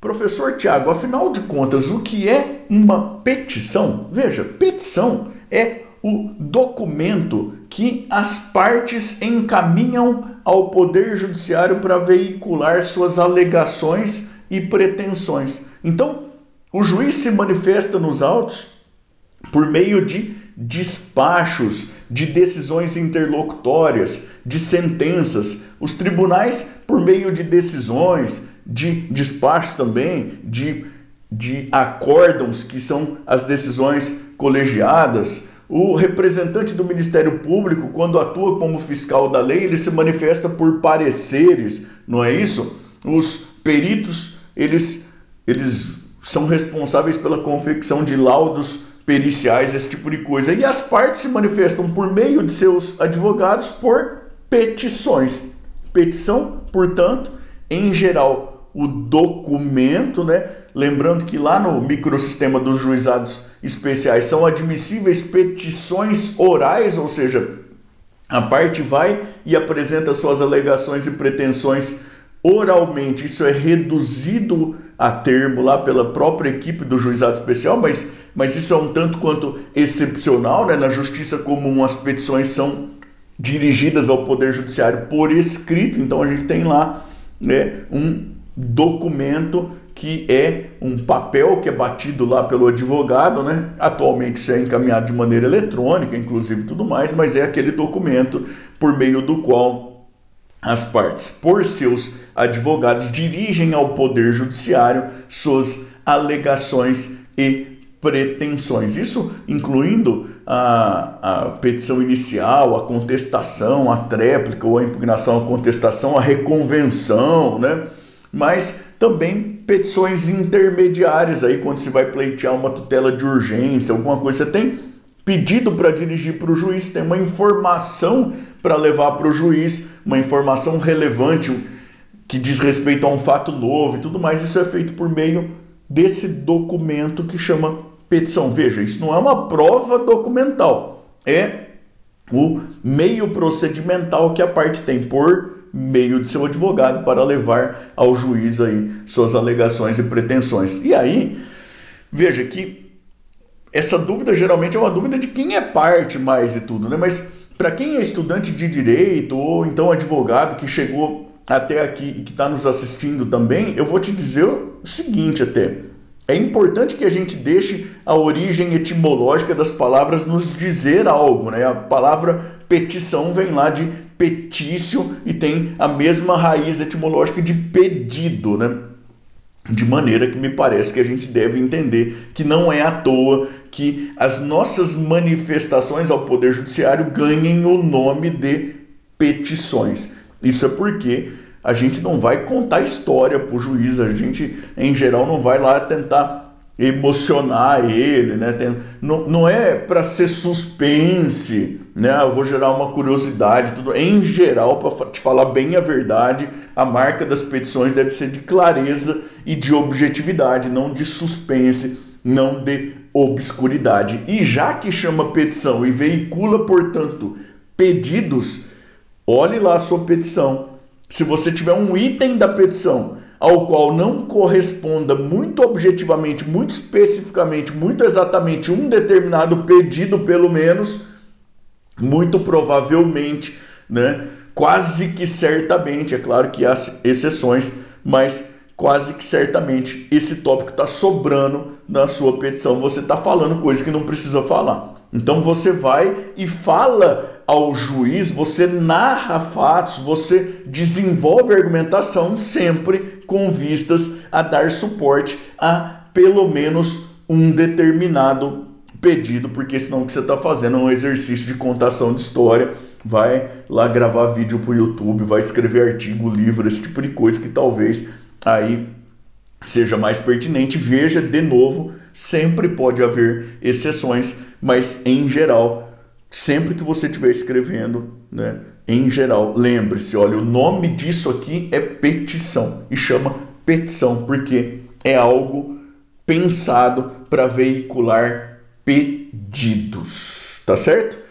Professor Tiago, afinal de contas, o que é uma petição? Veja, petição é o documento que as partes encaminham ao Poder Judiciário para veicular suas alegações e pretensões. Então, o juiz se manifesta nos autos por meio de despachos, de decisões interlocutórias, de sentenças. Os tribunais, por meio de decisões, de despachos também, de, de acórdãos, que são as decisões colegiadas. O representante do Ministério Público, quando atua como fiscal da lei, ele se manifesta por pareceres, não é isso? Os peritos, eles, eles são responsáveis pela confecção de laudos periciais, esse tipo de coisa. E as partes se manifestam por meio de seus advogados por petições. Petição, portanto, em geral, o documento, né? Lembrando que lá no microsistema dos juizados especiais são admissíveis petições orais, ou seja, a parte vai e apresenta suas alegações e pretensões oralmente. Isso é reduzido a termo lá pela própria equipe do juizado especial, mas, mas isso é um tanto quanto excepcional, né? Na justiça comum as petições são dirigidas ao Poder Judiciário por escrito, então a gente tem lá né, um documento que é um papel que é batido lá pelo advogado, né? Atualmente isso é encaminhado de maneira eletrônica, inclusive tudo mais, mas é aquele documento por meio do qual as partes, por seus advogados dirigem ao Poder Judiciário suas alegações e pretensões. Isso incluindo a, a petição inicial, a contestação, a tréplica ou a impugnação, a contestação, a reconvenção, né? Mas também petições intermediárias aí quando se vai pleitear uma tutela de urgência, alguma coisa, você tem pedido para dirigir para o juiz, tem uma informação para levar para o juiz, uma informação relevante, que diz respeito a um fato novo e tudo mais, isso é feito por meio desse documento que chama petição. Veja, isso não é uma prova documental, é o meio procedimental que a parte tem por meio de seu advogado para levar ao juiz aí suas alegações e pretensões. E aí, veja que essa dúvida geralmente é uma dúvida de quem é parte mais e tudo, né? Mas para quem é estudante de direito ou então advogado que chegou até aqui e que está nos assistindo também, eu vou te dizer o seguinte até. É importante que a gente deixe a origem etimológica das palavras nos dizer algo, né? A palavra petição vem lá de petício e tem a mesma raiz etimológica de pedido, né? De maneira que me parece que a gente deve entender que não é à toa que as nossas manifestações ao Poder Judiciário ganhem o nome de petições. Isso é porque a gente não vai contar história para o juiz, a gente, em geral, não vai lá tentar emocionar ele, né? Tem, não, não é para ser suspense, né? Eu vou gerar uma curiosidade, tudo. Em geral, para te falar bem a verdade, a marca das petições deve ser de clareza e de objetividade, não de suspense, não de obscuridade. E já que chama petição e veicula, portanto, pedidos, olhe lá a sua petição. Se você tiver um item da petição ao qual não corresponda muito objetivamente, muito especificamente, muito exatamente um determinado pedido, pelo menos, muito provavelmente, né? Quase que certamente, é claro que há exceções, mas quase que certamente esse tópico está sobrando na sua petição. Você está falando coisas que não precisa falar. Então você vai e fala ao juiz, você narra fatos, você desenvolve argumentação sempre com vistas a dar suporte a pelo menos um determinado pedido, porque senão o que você está fazendo é um exercício de contação de história. Vai lá gravar vídeo para o YouTube, vai escrever artigo, livro, esse tipo de coisa que talvez aí seja mais pertinente. Veja de novo, sempre pode haver exceções mas em geral, sempre que você estiver escrevendo, né, em geral, lembre-se, olha, o nome disso aqui é petição e chama petição porque é algo pensado para veicular pedidos, tá certo?